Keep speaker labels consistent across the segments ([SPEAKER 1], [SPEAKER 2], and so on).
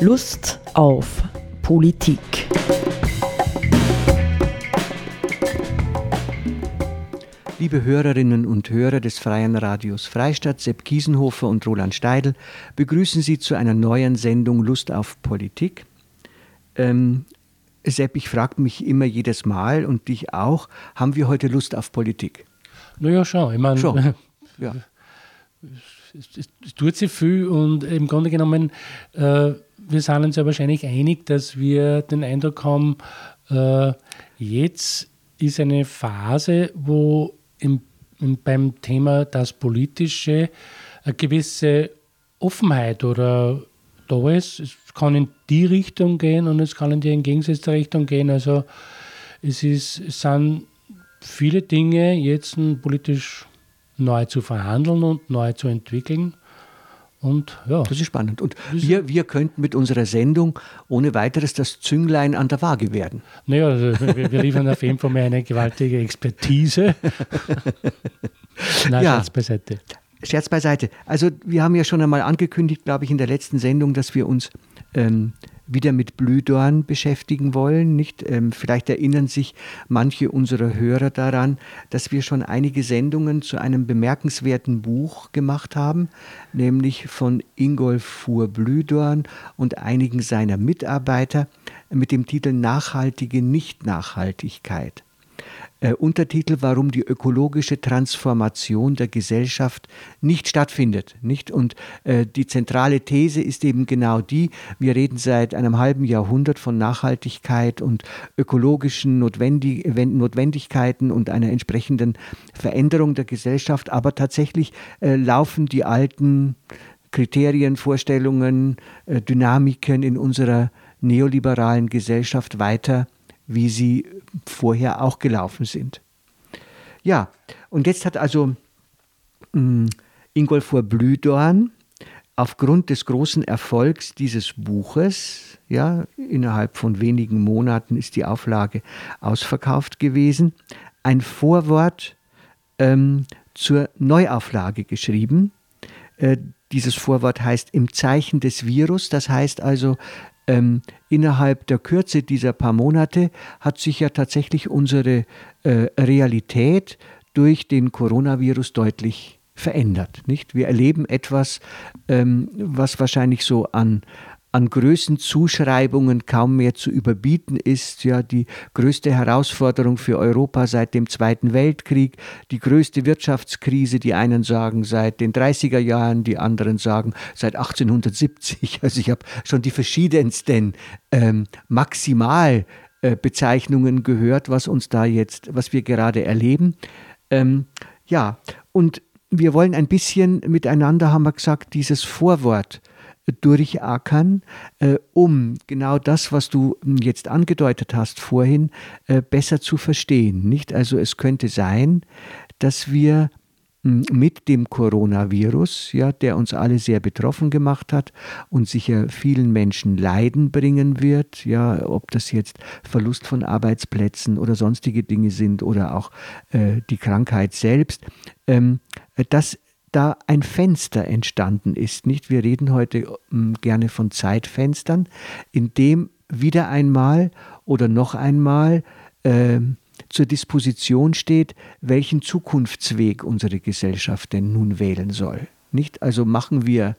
[SPEAKER 1] Lust auf Politik.
[SPEAKER 2] Liebe Hörerinnen und Hörer des Freien Radios Freistadt, Sepp Kiesenhofer und Roland Steidl begrüßen Sie zu einer neuen Sendung Lust auf Politik. Ähm, Sepp, ich frage mich immer jedes Mal und dich auch, haben wir heute Lust auf Politik?
[SPEAKER 3] Naja, schon. Ich meine, schon. Ja. Es, es, es, tut sich viel und im Grunde genommen, äh, wir sind uns ja wahrscheinlich einig, dass wir den Eindruck haben, äh, jetzt ist eine Phase, wo im, im, beim Thema das Politische eine gewisse Offenheit oder da ist. Es kann in die Richtung gehen und es kann in die entgegengesetzte Richtung gehen. Also es, ist, es sind viele Dinge jetzt politisch neu zu verhandeln und neu zu entwickeln. Und ja.
[SPEAKER 2] Das ist spannend. Und wir, wir könnten mit unserer Sendung ohne weiteres das Zünglein an der Waage werden.
[SPEAKER 3] Naja, also wir, wir liefern auf jeden Fall mal eine gewaltige Expertise.
[SPEAKER 2] Nein, ja. Scherz beiseite. Scherz beiseite. Also wir haben ja schon einmal angekündigt, glaube ich, in der letzten Sendung, dass wir uns ähm, wieder mit Blühdorn beschäftigen wollen. Nicht? Ähm, vielleicht erinnern sich manche unserer Hörer daran, dass wir schon einige Sendungen zu einem bemerkenswerten Buch gemacht haben, nämlich von Ingolf Fuhr Blühdorn und einigen seiner Mitarbeiter mit dem Titel Nachhaltige Nichtnachhaltigkeit. Äh, Untertitel, warum die ökologische Transformation der Gesellschaft nicht stattfindet. Nicht? Und äh, die zentrale These ist eben genau die, wir reden seit einem halben Jahrhundert von Nachhaltigkeit und ökologischen Notwendig Notwendigkeiten und einer entsprechenden Veränderung der Gesellschaft, aber tatsächlich äh, laufen die alten Kriterien, Vorstellungen, äh, Dynamiken in unserer neoliberalen Gesellschaft weiter wie sie vorher auch gelaufen sind. Ja, und jetzt hat also mh, mm, Ingolfur Blühdorn aufgrund des großen Erfolgs dieses Buches, ja, innerhalb von wenigen Monaten ist die Auflage ausverkauft gewesen, ein Vorwort ähm, zur Neuauflage geschrieben. Äh, dieses Vorwort heißt Im Zeichen des Virus, das heißt also, ähm, innerhalb der Kürze dieser paar Monate hat sich ja tatsächlich unsere äh, Realität durch den Coronavirus deutlich verändert. Nicht? Wir erleben etwas, ähm, was wahrscheinlich so an, an Größenzuschreibungen kaum mehr zu überbieten ist. Ja, die größte Herausforderung für Europa seit dem Zweiten Weltkrieg, die größte Wirtschaftskrise, die einen sagen seit den 30er Jahren, die anderen sagen seit 1870. Also ich habe schon die verschiedensten ähm, Maximalbezeichnungen äh, gehört, was uns da jetzt, was wir gerade erleben. Ähm, ja, und wir wollen ein bisschen miteinander, haben wir gesagt, dieses Vorwort durchackern, äh, um genau das, was du jetzt angedeutet hast vorhin, äh, besser zu verstehen. Nicht? Also es könnte sein, dass wir hm, mit dem Coronavirus, ja, der uns alle sehr betroffen gemacht hat und sicher vielen Menschen Leiden bringen wird, ja, ob das jetzt Verlust von Arbeitsplätzen oder sonstige Dinge sind oder auch äh, die Krankheit selbst, ähm, dass da ein Fenster entstanden ist. Nicht? Wir reden heute ähm, gerne von Zeitfenstern, in dem wieder einmal oder noch einmal äh, zur Disposition steht, welchen Zukunftsweg unsere Gesellschaft denn nun wählen soll. Nicht? Also machen wir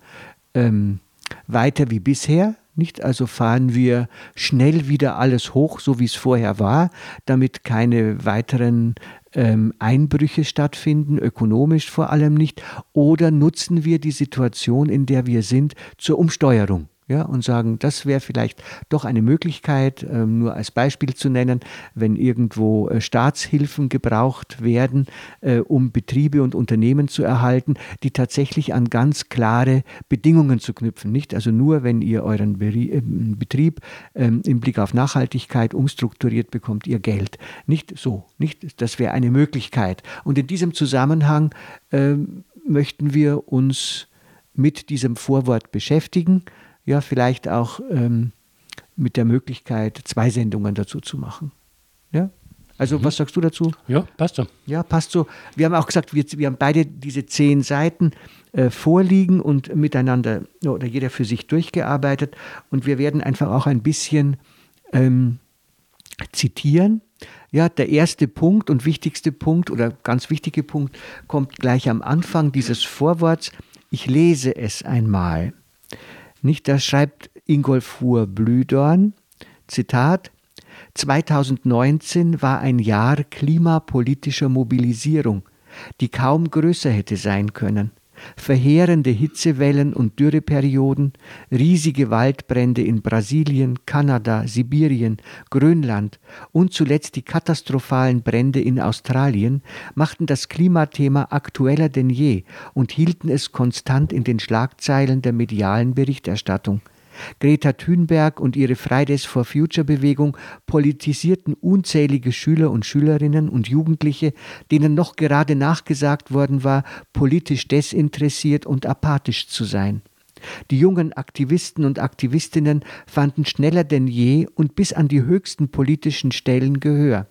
[SPEAKER 2] ähm, weiter wie bisher, nicht? Also fahren wir schnell wieder alles hoch, so wie es vorher war, damit keine weiteren ähm, Einbrüche stattfinden, ökonomisch vor allem nicht, oder nutzen wir die Situation, in der wir sind, zur Umsteuerung ja, und sagen, das wäre vielleicht doch eine Möglichkeit, ähm, nur als Beispiel zu nennen, wenn irgendwo äh, Staatshilfen gebraucht werden, äh, um Betriebe und Unternehmen zu erhalten, die tatsächlich an ganz klare Bedingungen zu knüpfen. Nicht also nur, wenn ihr euren äh, Betrieb ähm, im Blick auf Nachhaltigkeit umstrukturiert bekommt, ihr Geld. Nicht so, nicht? Das wäre eine Möglichkeit. Und in diesem Zusammenhang ähm, möchten wir uns mit diesem Vorwort beschäftigen ja, vielleicht auch ähm, mit der Möglichkeit, zwei Sendungen dazu zu machen. Ja? Also mhm. was sagst du dazu?
[SPEAKER 3] Ja, passt so.
[SPEAKER 2] Ja, passt so. Wir haben auch gesagt, wir, wir haben beide diese zehn Seiten äh, vorliegen und miteinander oder jeder für sich durchgearbeitet. Und wir werden einfach auch ein bisschen ähm, zitieren. Ja, der erste Punkt und wichtigste Punkt oder ganz wichtige Punkt kommt gleich am Anfang dieses Vorworts. Ich lese es einmal. Nicht, da schreibt Ingolfur Blühdorn, Zitat, 2019 war ein Jahr klimapolitischer Mobilisierung, die kaum größer hätte sein können verheerende Hitzewellen und Dürreperioden, riesige Waldbrände in Brasilien, Kanada, Sibirien, Grönland und zuletzt die katastrophalen Brände in Australien machten das Klimathema aktueller denn je und hielten es konstant in den Schlagzeilen der medialen Berichterstattung. Greta Thunberg und ihre Fridays for Future Bewegung politisierten unzählige Schüler und Schülerinnen und Jugendliche, denen noch gerade nachgesagt worden war, politisch desinteressiert und apathisch zu sein. Die jungen Aktivisten und Aktivistinnen fanden schneller denn je und bis an die höchsten politischen Stellen Gehör.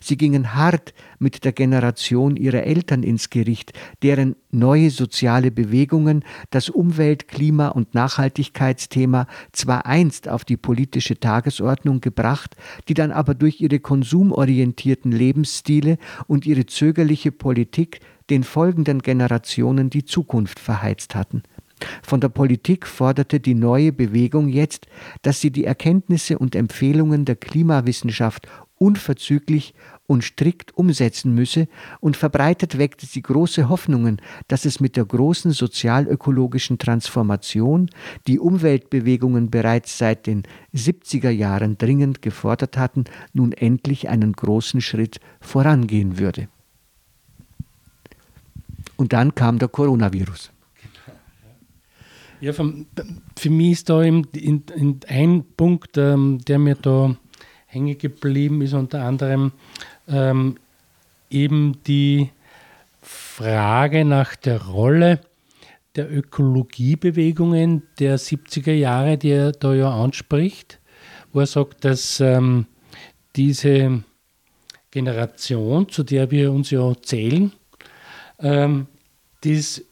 [SPEAKER 2] Sie gingen hart mit der Generation ihrer Eltern ins Gericht, deren neue soziale Bewegungen das Umwelt-, Klima- und Nachhaltigkeitsthema zwar einst auf die politische Tagesordnung gebracht, die dann aber durch ihre konsumorientierten Lebensstile und ihre zögerliche Politik den folgenden Generationen die Zukunft verheizt hatten. Von der Politik forderte die neue Bewegung jetzt, dass sie die Erkenntnisse und Empfehlungen der Klimawissenschaft unverzüglich und strikt umsetzen müsse, und verbreitet weckte sie große Hoffnungen, dass es mit der großen sozialökologischen Transformation, die Umweltbewegungen bereits seit den 70er Jahren dringend gefordert hatten, nun endlich einen großen Schritt vorangehen würde. Und dann kam der Coronavirus.
[SPEAKER 3] Ja, für mich ist da in ein Punkt, ähm, der mir da hängen geblieben ist, unter anderem ähm, eben die Frage nach der Rolle der Ökologiebewegungen der 70er Jahre, die er da ja anspricht, wo er sagt, dass ähm, diese Generation, zu der wir uns ja zählen, ähm, dies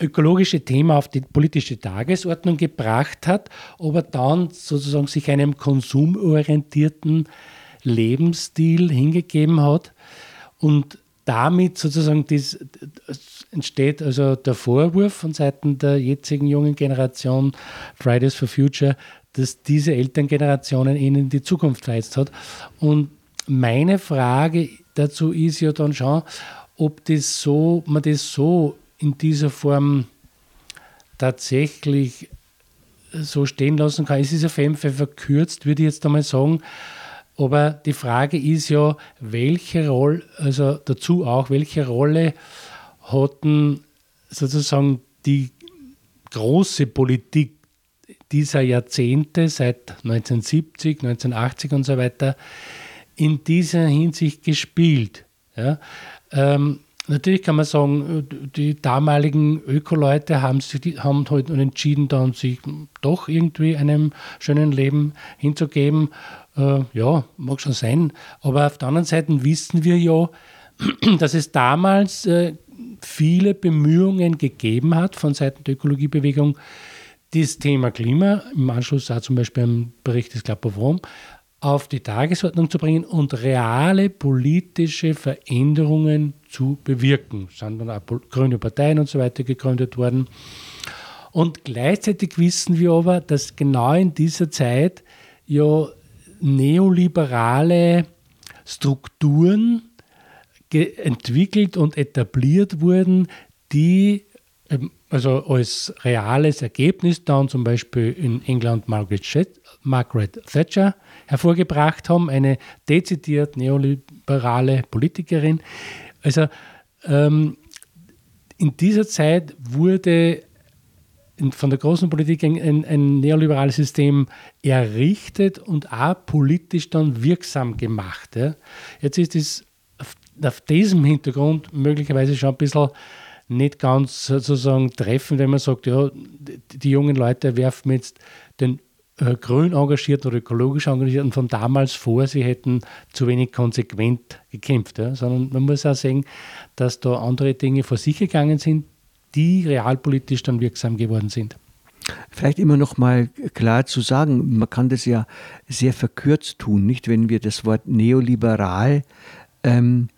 [SPEAKER 3] ökologische Thema auf die politische Tagesordnung gebracht hat, aber dann sozusagen sich einem konsumorientierten Lebensstil hingegeben hat und damit sozusagen das, entsteht also der Vorwurf von Seiten der jetzigen jungen Generation Fridays for Future, dass diese Elterngenerationen ihnen die Zukunft verheizt hat. Und meine Frage dazu ist ja dann schon, ob das so, man das so in dieser Form tatsächlich so stehen lassen kann. Es ist auf jeden Fall verkürzt, würde ich jetzt einmal sagen. Aber die Frage ist ja, welche Rolle, also dazu auch, welche Rolle hatten sozusagen die große Politik dieser Jahrzehnte, seit 1970, 1980 und so weiter, in dieser Hinsicht gespielt. Ja? Ähm, Natürlich kann man sagen, die damaligen Ökoleute haben, sich, haben halt entschieden, dann sich doch irgendwie einem schönen Leben hinzugeben. Äh, ja, mag schon sein. Aber auf der anderen Seite wissen wir ja, dass es damals äh, viele Bemühungen gegeben hat von Seiten der Ökologiebewegung, das Thema Klima, im Anschluss auch zum Beispiel am Bericht des Club of Rome, auf die Tagesordnung zu bringen und reale politische Veränderungen zu bewirken. Es sind dann auch grüne Parteien und so weiter gegründet worden. Und gleichzeitig wissen wir aber, dass genau in dieser Zeit ja neoliberale Strukturen entwickelt und etabliert wurden, die also als reales Ergebnis dann zum Beispiel in England Margaret, Margaret Thatcher hervorgebracht haben, eine dezidiert neoliberale Politikerin. Also ähm, in dieser Zeit wurde von der großen Politik ein, ein, neoliberales System errichtet und auch politisch dann wirksam gemacht. Ja. Jetzt ist es auf, auf diesem Hintergrund möglicherweise schon ein bisschen nicht ganz sozusagen treffen, wenn man sagt, ja, die jungen Leute werfen jetzt den äh, grün engagierten oder ökologisch engagierten von damals vor, sie hätten zu wenig konsequent gekämpft. Ja? Sondern man muss auch sehen, dass da andere Dinge vor sich gegangen sind, die realpolitisch dann wirksam geworden sind.
[SPEAKER 2] Vielleicht immer noch mal klar zu sagen, man kann das ja sehr verkürzt tun, nicht? Wenn wir das Wort neoliberal ähm,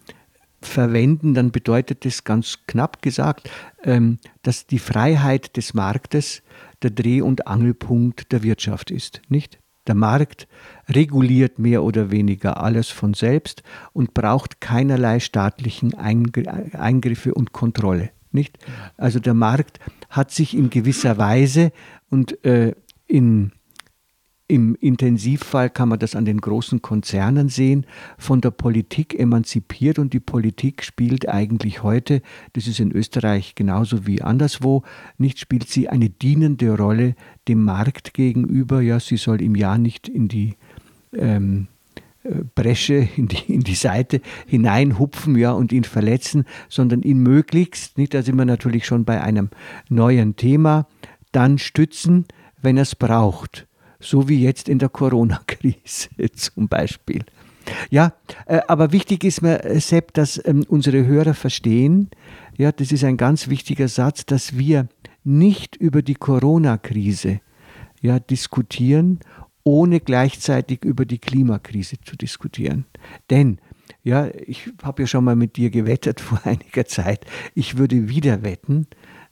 [SPEAKER 2] verwenden, dann bedeutet das ganz knapp gesagt, ähm, dass die Freiheit des Marktes der Dreh- und Angelpunkt der Wirtschaft ist, nicht? Der Markt reguliert mehr oder weniger alles von selbst und braucht keinerlei staatlichen Eingriffe und Kontrolle. Nicht? Also der Markt hat sich in gewisser Weise und äh, in im Intensivfall kann man das an den großen Konzernen sehen, von der Politik emanzipiert und die Politik spielt eigentlich heute, das ist in Österreich genauso wie anderswo, nicht spielt sie eine dienende Rolle dem Markt gegenüber. Ja, sie soll im Jahr nicht in die ähm, äh, Bresche, in die, in die Seite hineinhupfen ja, und ihn verletzen, sondern ihn möglichst, nicht, da sind wir natürlich schon bei einem neuen Thema, dann stützen, wenn er es braucht so wie jetzt in der Corona-Krise zum Beispiel. Ja, äh, aber wichtig ist mir, äh, Sepp, dass ähm, unsere Hörer verstehen, ja, das ist ein ganz wichtiger Satz, dass wir nicht über die Corona-Krise ja, diskutieren, ohne gleichzeitig über die Klimakrise zu diskutieren. Denn, ja, ich habe ja schon mal mit dir gewettet vor einiger Zeit, ich würde wieder wetten,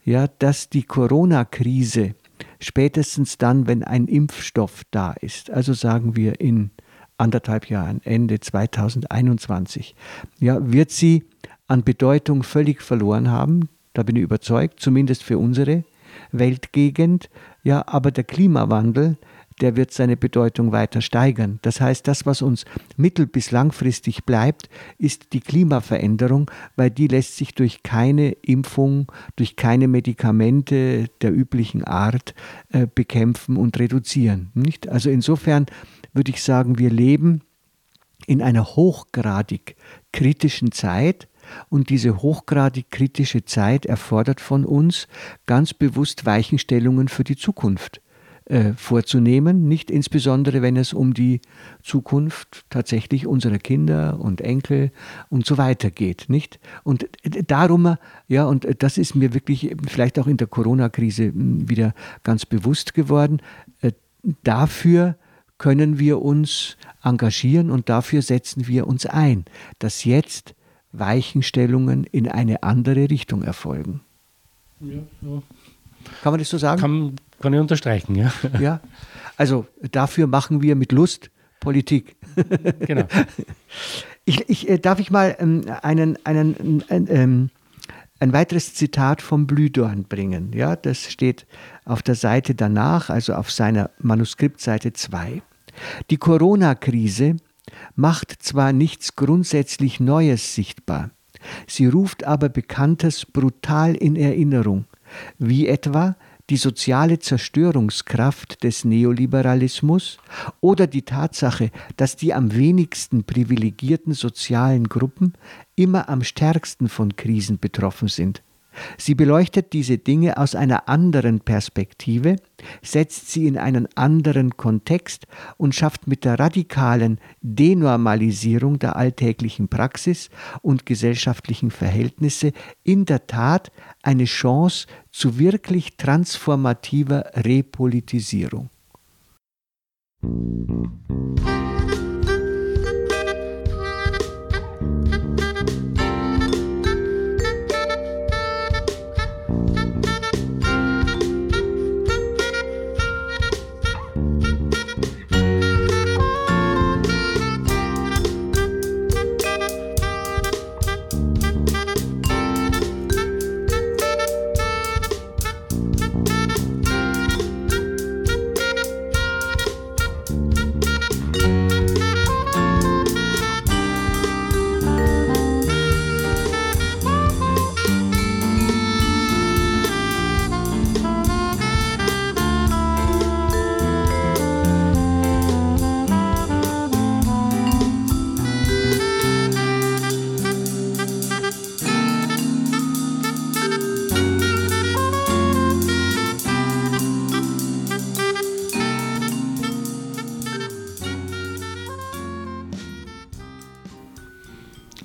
[SPEAKER 2] ja, dass die Corona-Krise spätestens dann, wenn ein Impfstoff da ist, also sagen wir in anderthalb Jahren, Ende 2021, ja, wird sie an Bedeutung völlig verloren haben. Da bin ich überzeugt, zumindest für unsere Weltgegend. Ja, aber der Klimawandel der wird seine Bedeutung weiter steigern. Das heißt, das, was uns mittel- bis langfristig bleibt, ist die Klimaveränderung, weil die lässt sich durch keine Impfung, durch keine Medikamente der üblichen Art äh, bekämpfen und reduzieren. Nicht? Also insofern würde ich sagen, wir leben in einer hochgradig kritischen Zeit, und diese hochgradig kritische Zeit erfordert von uns ganz bewusst Weichenstellungen für die Zukunft äh, vorzunehmen, nicht insbesondere wenn es um die Zukunft tatsächlich unserer Kinder und Enkel und so weiter geht, nicht? Und darum, ja, und das ist mir wirklich vielleicht auch in der Corona-Krise hm, wieder ganz bewusst geworden, äh, dafür können wir uns engagieren und dafür setzen wir uns ein, dass jetzt Weichenstellungen in eine andere Richtung erfolgen. Ja, so. Kann man das so sagen?
[SPEAKER 3] Kann, kann ich unterstreichen, ja.
[SPEAKER 2] Ja, also dafür machen wir mit Lust Politik. Genau. Ich, ich, äh, darf ich mal ähm, einen, einen, ein, ähm, ein weiteres Zitat vom Blühdorn bringen. Ja, das steht auf der Seite danach, also auf seiner Manuskriptseite 2. Die Corona-Krise macht zwar nichts grundsätzlich Neues sichtbar, sie ruft aber Bekanntes brutal in Erinnerung, wie etwa die soziale Zerstörungskraft des Neoliberalismus oder die Tatsache, dass die am wenigsten privilegierten sozialen Gruppen immer am stärksten von Krisen betroffen sind. Sie beleuchtet diese Dinge aus einer anderen Perspektive, setzt sie in einen anderen Kontext und schafft mit der radikalen Denormalisierung der alltäglichen Praxis und gesellschaftlichen Verhältnisse in der Tat eine Chance zu wirklich transformativer Repolitisierung.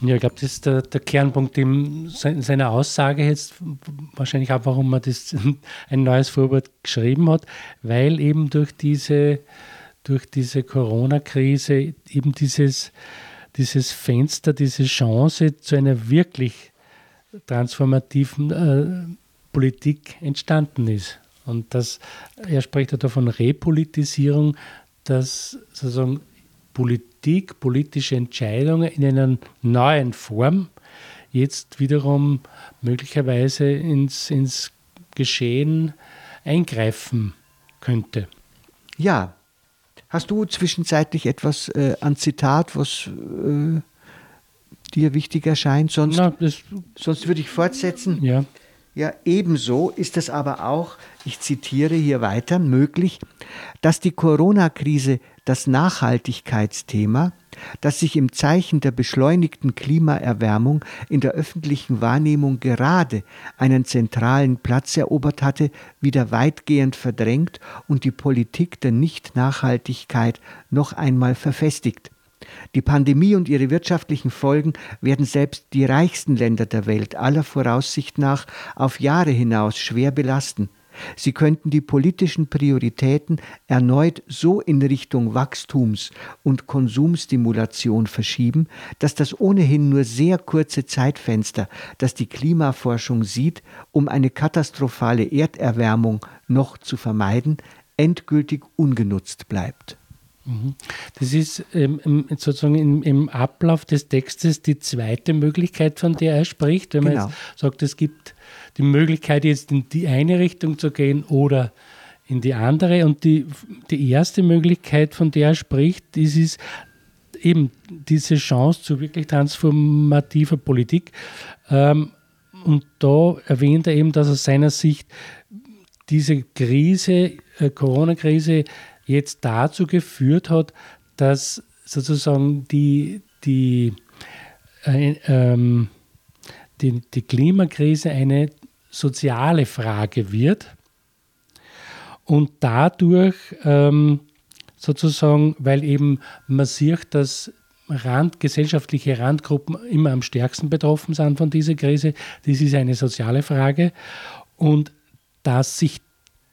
[SPEAKER 3] Ja, ich glaube, das ist der, der Kernpunkt in seiner Aussage jetzt, wahrscheinlich auch, warum man das ein neues Vorwort geschrieben hat, weil eben durch diese, durch diese Corona-Krise eben dieses, dieses Fenster, diese Chance zu einer wirklich transformativen äh, Politik entstanden ist. Und das, er spricht ja davon Repolitisierung, dass sozusagen Politik, politische Entscheidungen in einer neuen Form jetzt wiederum möglicherweise ins, ins Geschehen eingreifen könnte.
[SPEAKER 2] Ja. Hast du zwischenzeitlich etwas äh, an Zitat, was äh, dir wichtig erscheint? Sonst, Na, sonst würde ich fortsetzen.
[SPEAKER 3] Ja.
[SPEAKER 2] Ja, ebenso ist es aber auch, ich zitiere hier weiter, möglich, dass die Corona-Krise das Nachhaltigkeitsthema, das sich im Zeichen der beschleunigten Klimaerwärmung in der öffentlichen Wahrnehmung gerade einen zentralen Platz erobert hatte, wieder weitgehend verdrängt und die Politik der Nicht-Nachhaltigkeit noch einmal verfestigt. Die Pandemie und ihre wirtschaftlichen Folgen werden selbst die reichsten Länder der Welt aller Voraussicht nach auf Jahre hinaus schwer belasten. Sie könnten die politischen Prioritäten erneut so in Richtung Wachstums- und Konsumstimulation verschieben, dass das ohnehin nur sehr kurze Zeitfenster, das die Klimaforschung sieht, um eine katastrophale Erderwärmung noch zu vermeiden, endgültig ungenutzt bleibt.
[SPEAKER 3] Mhm. Das ist ähm, sozusagen im, im, Ablauf des Textes die zweite Möglichkeit, von der er spricht. Wenn man genau. jetzt sagt, es gibt die Möglichkeit, jetzt in die eine Richtung zu gehen oder in die andere. Und die, die erste Möglichkeit, von der er spricht, ist, ist eben diese Chance zu wirklich transformativer Politik. Ähm, und da erwähnt er eben, dass aus seiner Sicht diese Krise, äh, Corona-Krise, jetzt dazu geführt hat, dass sozusagen die, die, äh, ähm, die, die Klimakrise eine soziale Frage wird und dadurch ähm, sozusagen, weil eben man sieht, dass Rand, gesellschaftliche Randgruppen immer am stärksten betroffen sind von dieser Krise, das ist eine soziale Frage. Und dass sich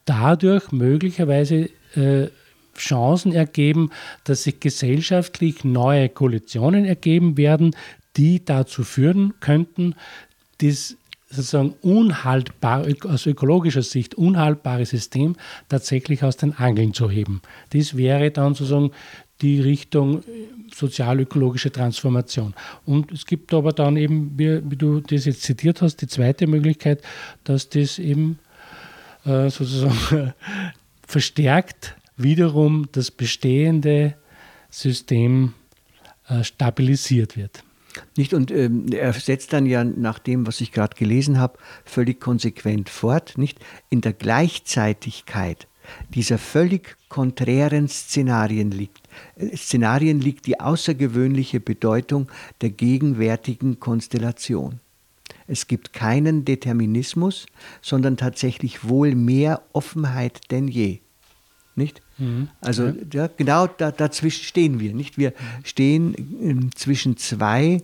[SPEAKER 3] dadurch möglicherweise äh, Chancen ergeben, dass sich gesellschaftlich neue Koalitionen ergeben werden, die dazu führen könnten, das sozusagen unhaltbar, aus ökologischer Sicht unhaltbare System tatsächlich aus den Angeln zu heben. Das wäre dann sozusagen die Richtung äh, sozial-ökologische Transformation. Und es gibt aber dann eben, wie, du das jetzt zitiert hast, die zweite Möglichkeit, dass das eben äh, sozusagen verstärkt wiederum das bestehende System äh, stabilisiert wird.
[SPEAKER 2] Nicht? Und ähm, er setzt dann ja nach dem, was ich gerade gelesen habe, völlig konsequent fort, nicht? In der Gleichzeitigkeit dieser völlig konträren Szenarien liegt. Äh, Szenarien liegt die außergewöhnliche Bedeutung der gegenwärtigen Konstellation. Es gibt keinen Determinismus, sondern tatsächlich wohl mehr Offenheit denn je. Nicht? Mhm. Also ja. genau da, dazwischen stehen wir. Nicht? Wir stehen ähm, zwischen zwei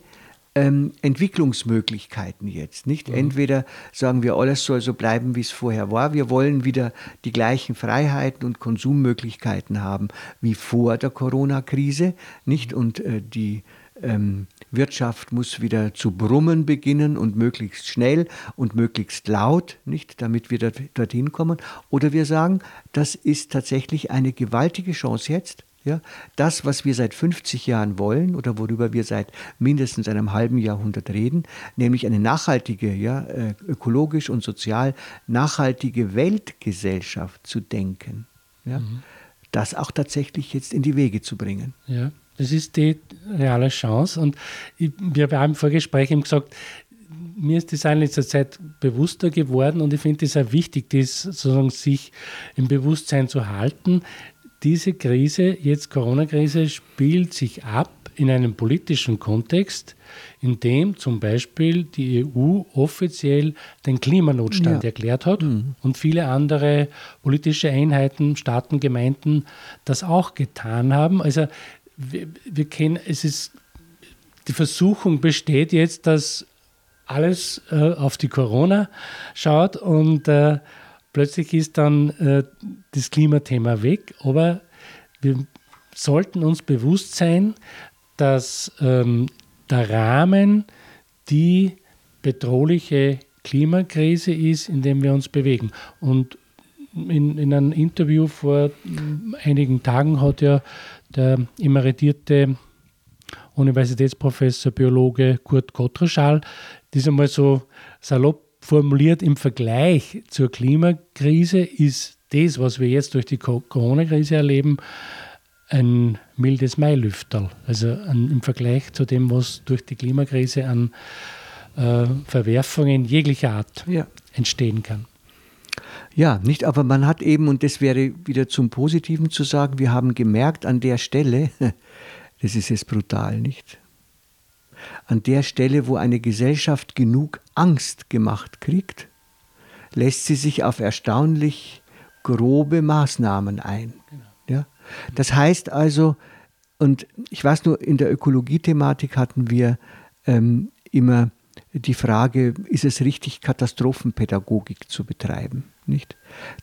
[SPEAKER 2] ähm, Entwicklungsmöglichkeiten jetzt. Nicht? Mhm. Entweder sagen wir, alles soll so bleiben, wie es vorher war. Wir wollen wieder die gleichen Freiheiten und Konsummöglichkeiten haben wie vor der Corona-Krise. Nicht? Und äh, die ähm, Wirtschaft muss wieder zu brummen beginnen und möglichst schnell und möglichst laut, nicht, damit wir dort, dorthin kommen. Oder wir sagen, das ist tatsächlich eine gewaltige Chance jetzt. Ja, das, was wir seit 50 Jahren wollen oder worüber wir seit mindestens einem halben Jahrhundert reden, nämlich eine nachhaltige, ja, äh, ökologisch und sozial nachhaltige Weltgesellschaft zu denken, ja, mhm. das auch tatsächlich jetzt in die Wege zu bringen.
[SPEAKER 3] Ja. Das ist die reale Chance. Und ich, wir haben im Vorgespräch eben gesagt, mir ist das in letzter Zeit bewusster geworden und ich finde es auch wichtig, das sozusagen sich im Bewusstsein zu halten. Diese Krise, jetzt Corona-Krise, spielt sich ab in einem politischen Kontext, in dem zum Beispiel die EU offiziell den Klimanotstand ja. erklärt hat mhm. und viele andere politische Einheiten, Staaten, Gemeinden das auch getan haben. Also wir, wir kennen, es ist die Versuchung besteht jetzt, dass alles äh, auf die Corona schaut und äh, plötzlich ist dann äh, das Klimathema weg. Aber wir sollten uns bewusst sein, dass ähm, der Rahmen die bedrohliche Klimakrise ist, in dem wir uns bewegen. Und in, in einem Interview vor einigen Tagen hat ja der emeritierte Universitätsprofessor Biologe Kurt Gottreschall das einmal so salopp formuliert im Vergleich zur Klimakrise ist das, was wir jetzt durch die Corona-Krise erleben, ein mildes Mailüfterl. Also an, im Vergleich zu dem, was durch die Klimakrise an äh, Verwerfungen jeglicher Art ja. entstehen kann.
[SPEAKER 2] Ja, nicht, aber man hat eben, und das wäre wieder zum Positiven zu sagen, wir haben gemerkt an der Stelle, das ist jetzt brutal, nicht? An der Stelle, wo eine Gesellschaft genug Angst gemacht kriegt, lässt sie sich auf erstaunlich grobe Maßnahmen ein. Ja? Das heißt also, und ich weiß nur, in der Ökologiethematik hatten wir ähm, immer die Frage, ist es richtig, Katastrophenpädagogik zu betreiben? Nicht?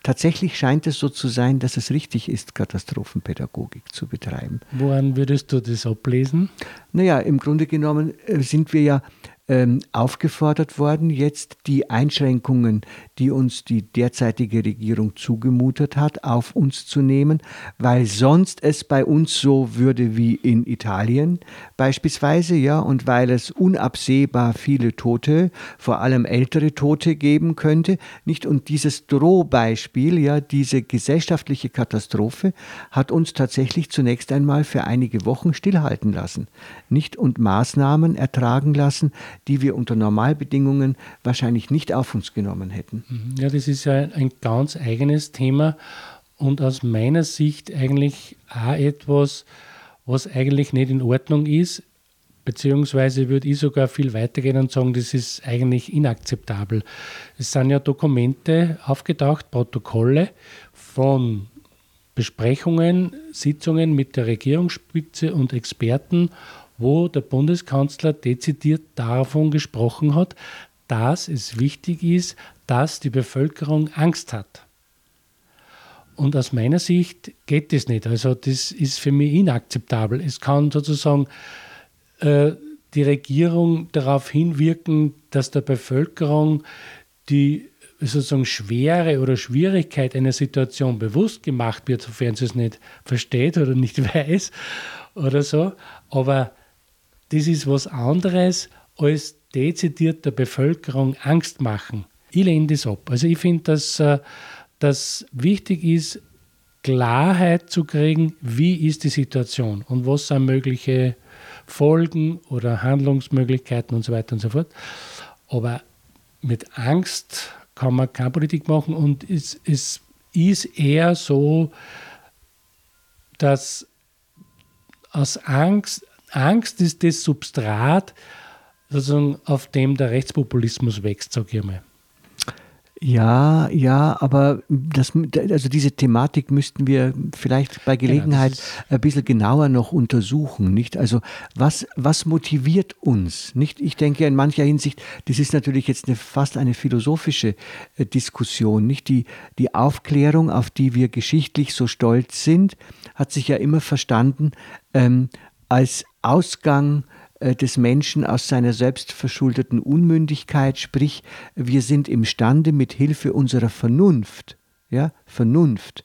[SPEAKER 2] Tatsächlich scheint es so zu sein, dass es richtig ist, Katastrophenpädagogik zu betreiben.
[SPEAKER 3] Woran würdest du das ablesen?
[SPEAKER 2] Naja, im Grunde genommen äh, sind wir ja ähm, aufgefordert worden, jetzt die Einschränkungen, die uns die derzeitige Regierung zugemutet hat, auf uns zu nehmen, weil sonst es bei uns so würde wie in Italien beispielsweise, ja, und weil es unabsehbar viele Tote, vor allem ältere Tote geben könnte, nicht? Und dieses Drohbeispiel, ja, diese gesellschaftliche Katastrophe hat uns tatsächlich zunächst einmal für einige Wochen stillhalten lassen, nicht? Und Maßnahmen ertragen lassen, die wir unter Normalbedingungen wahrscheinlich nicht auf uns genommen hätten.
[SPEAKER 3] Mhm. Ja, das ist ja ein ganz eigenes Thema und aus meiner Sicht eigentlich auch etwas, was eigentlich nicht in Ordnung ist, beziehungsweise würde ich sogar viel weitergehen und sagen, das ist eigentlich inakzeptabel. Es sind ja Dokumente aufgetaucht, Protokolle von Besprechungen, Sitzungen mit der Regierungsspitze und Experten wo der Bundeskanzler dezidiert davon gesprochen hat, dass es wichtig ist, dass die Bevölkerung Angst hat. Und aus meiner Sicht geht das nicht. Also das ist für mich inakzeptabel. Es kann sozusagen äh, die Regierung darauf hinwirken, dass der Bevölkerung die sozusagen Schwere oder Schwierigkeit einer Situation bewusst gemacht wird, sofern sie es nicht versteht oder nicht weiß oder so. Aber das ist was anderes als dezidiert der Bevölkerung Angst machen. Ich lehne das ab. Also ich finde, dass äh, das wichtig ist, Klarheit zu kriegen, wie ist die Situation und was sind mögliche Folgen oder Handlungsmöglichkeiten und so weiter und so fort. Aber mit Angst kann man keine Politik machen und es, es ist eher so, dass aus Angst Angst ist das Substrat, sozusagen, auf dem der Rechtspopulismus wächst, sage ich mal.
[SPEAKER 2] Ja, ja, aber das, also diese Thematik müssten wir vielleicht bei Gelegenheit genau, ein bisschen genauer noch untersuchen, nicht? Also was, was motiviert uns, nicht? Ich denke in mancher Hinsicht, das ist natürlich jetzt eine, fast eine philosophische äh, Diskussion, nicht? Die, die Aufklärung, auf die wir geschichtlich so stolz sind, hat sich ja immer verstanden ähm, als Ausgang des Menschen aus seiner selbstverschuldeten Unmündigkeit, sprich, wir sind imstande, mit Hilfe unserer Vernunft, ja, Vernunft,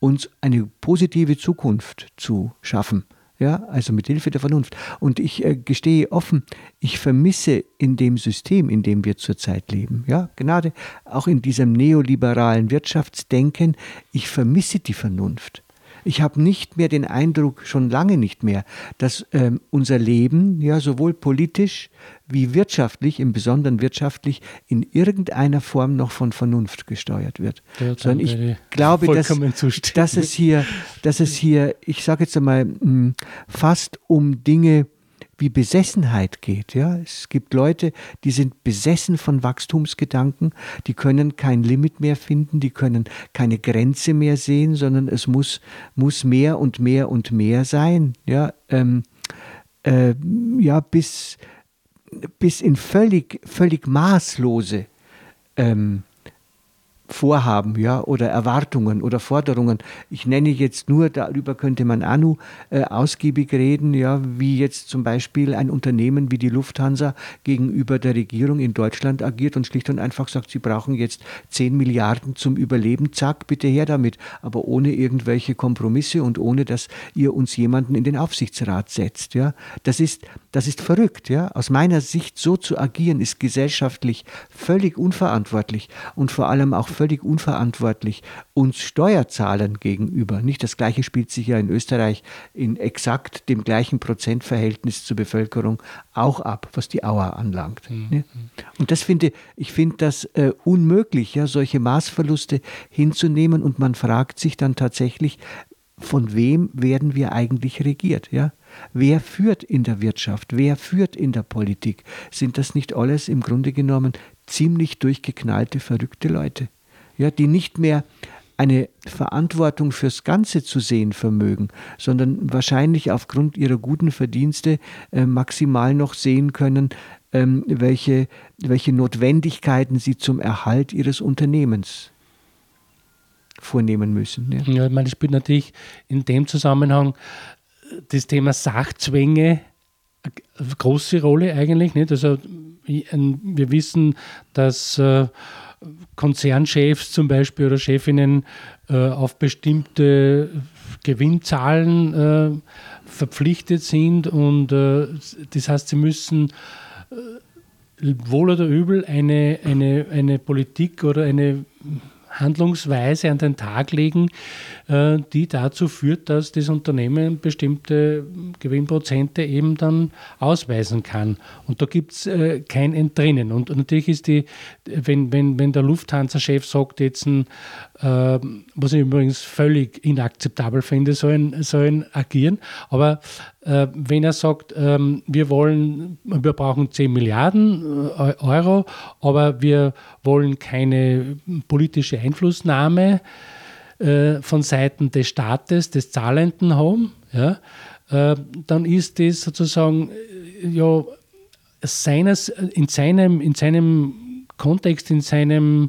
[SPEAKER 2] uns eine positive Zukunft zu schaffen. Ja, also mit Hilfe der Vernunft. Und ich äh, gestehe offen, ich vermisse in dem System, in dem wir zurzeit leben, ja, gerade auch in diesem neoliberalen Wirtschaftsdenken, ich vermisse die Vernunft. Ich habe nicht mehr den Eindruck, schon lange nicht mehr, dass ähm, unser Leben, ja, sowohl politisch wie wirtschaftlich, im Besonderen wirtschaftlich, in irgendeiner Form noch von Vernunft gesteuert wird. Ja, Sondern ich glaube, dass, dass, es hier, dass es hier, ich sage jetzt einmal, hm, fast um Dinge wie Besessenheit geht. Ja? Es gibt Leute, die sind besessen von Wachstumsgedanken, die können kein Limit mehr finden, die können keine Grenze mehr sehen, sondern es muss, muss mehr und mehr und mehr sein. Ja? Ähm, äh, ja, bis, bis in völlig, völlig maßlose ähm, Vorhaben ja, oder Erwartungen oder Forderungen. Ich nenne jetzt nur, darüber könnte man auch äh, ausgiebig reden, ja, wie jetzt zum Beispiel ein Unternehmen wie die Lufthansa gegenüber der Regierung in Deutschland agiert und schlicht und einfach sagt, sie brauchen jetzt 10 Milliarden zum Überleben, zack, bitte her damit, aber ohne irgendwelche Kompromisse und ohne, dass ihr uns jemanden in den Aufsichtsrat setzt. Ja. Das, ist, das ist verrückt. Ja. Aus meiner Sicht so zu agieren, ist gesellschaftlich völlig unverantwortlich und vor allem auch völlig unverantwortlich uns Steuerzahlern gegenüber. Nicht das Gleiche spielt sich ja in Österreich in exakt dem gleichen Prozentverhältnis zur Bevölkerung auch ab, was die Auer anlangt. Mhm. Und das finde ich finde das äh, unmöglich, ja, solche Maßverluste hinzunehmen und man fragt sich dann tatsächlich, von wem werden wir eigentlich regiert, ja? Wer führt in der Wirtschaft? Wer führt in der Politik? Sind das nicht alles im Grunde genommen ziemlich durchgeknallte, verrückte Leute? Ja, die nicht mehr eine Verantwortung fürs Ganze zu sehen vermögen, sondern wahrscheinlich aufgrund ihrer guten Verdienste äh, maximal noch sehen können, ähm, welche, welche Notwendigkeiten sie zum Erhalt ihres Unternehmens vornehmen müssen.
[SPEAKER 3] Ja, ja ich meine, spielt natürlich in dem Zusammenhang äh, das Thema Sachzwänge eine große Rolle eigentlich. Nicht? Also wir wissen, dass äh, Konzernchefs zum Beispiel oder Chefinnen äh, auf bestimmte Gewinnzahlen äh, verpflichtet sind und äh, das heißt, sie müssen äh, wohl oder übel eine, eine, eine Politik oder eine Handlungsweise an den Tag legen, äh, die dazu führt, dass das Unternehmen bestimmte Gewinnprozente eben dann ausweisen kann. Und da gibt es äh, kein Entrinnen. Und natürlich ist die, wenn, wenn, wenn der Lufthansa-Chef sagt jetzt, äh, was ich übrigens völlig inakzeptabel finde, so ein, so ein Agieren, aber äh, wenn er sagt, ähm, wir wollen, wir brauchen 10 Milliarden äh, Euro, aber wir wollen keine politische Einflussnahme äh, von Seiten des Staates, des Zahlenden haben, ja, dann ist das sozusagen ja, seines, in, seinem, in seinem Kontext, in seinem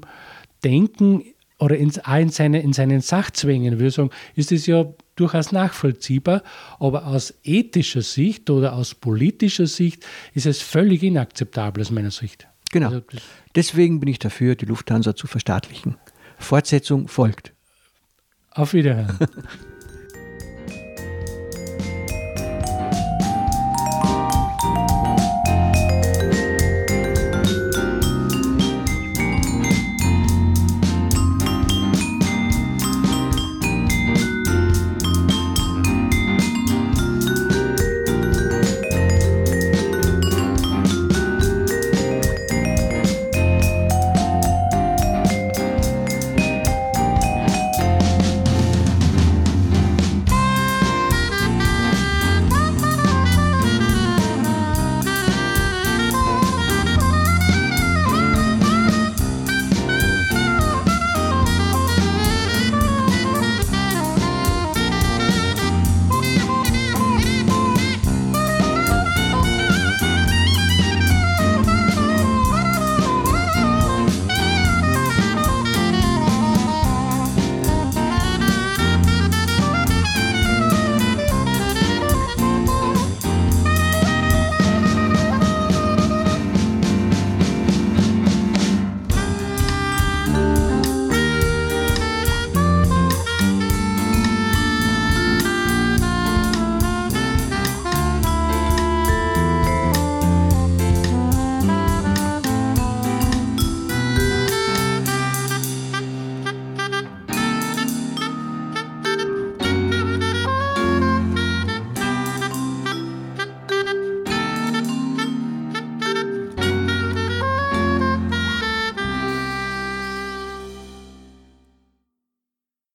[SPEAKER 3] Denken oder in, auch in, seine, in seinen Sachzwängen, würde ich sagen, ist es ja durchaus nachvollziehbar, aber aus ethischer Sicht oder aus politischer Sicht ist es völlig inakzeptabel aus meiner Sicht.
[SPEAKER 2] Genau. Also Deswegen bin ich dafür, die Lufthansa zu verstaatlichen. Fortsetzung folgt.
[SPEAKER 3] Auf Wiederhören.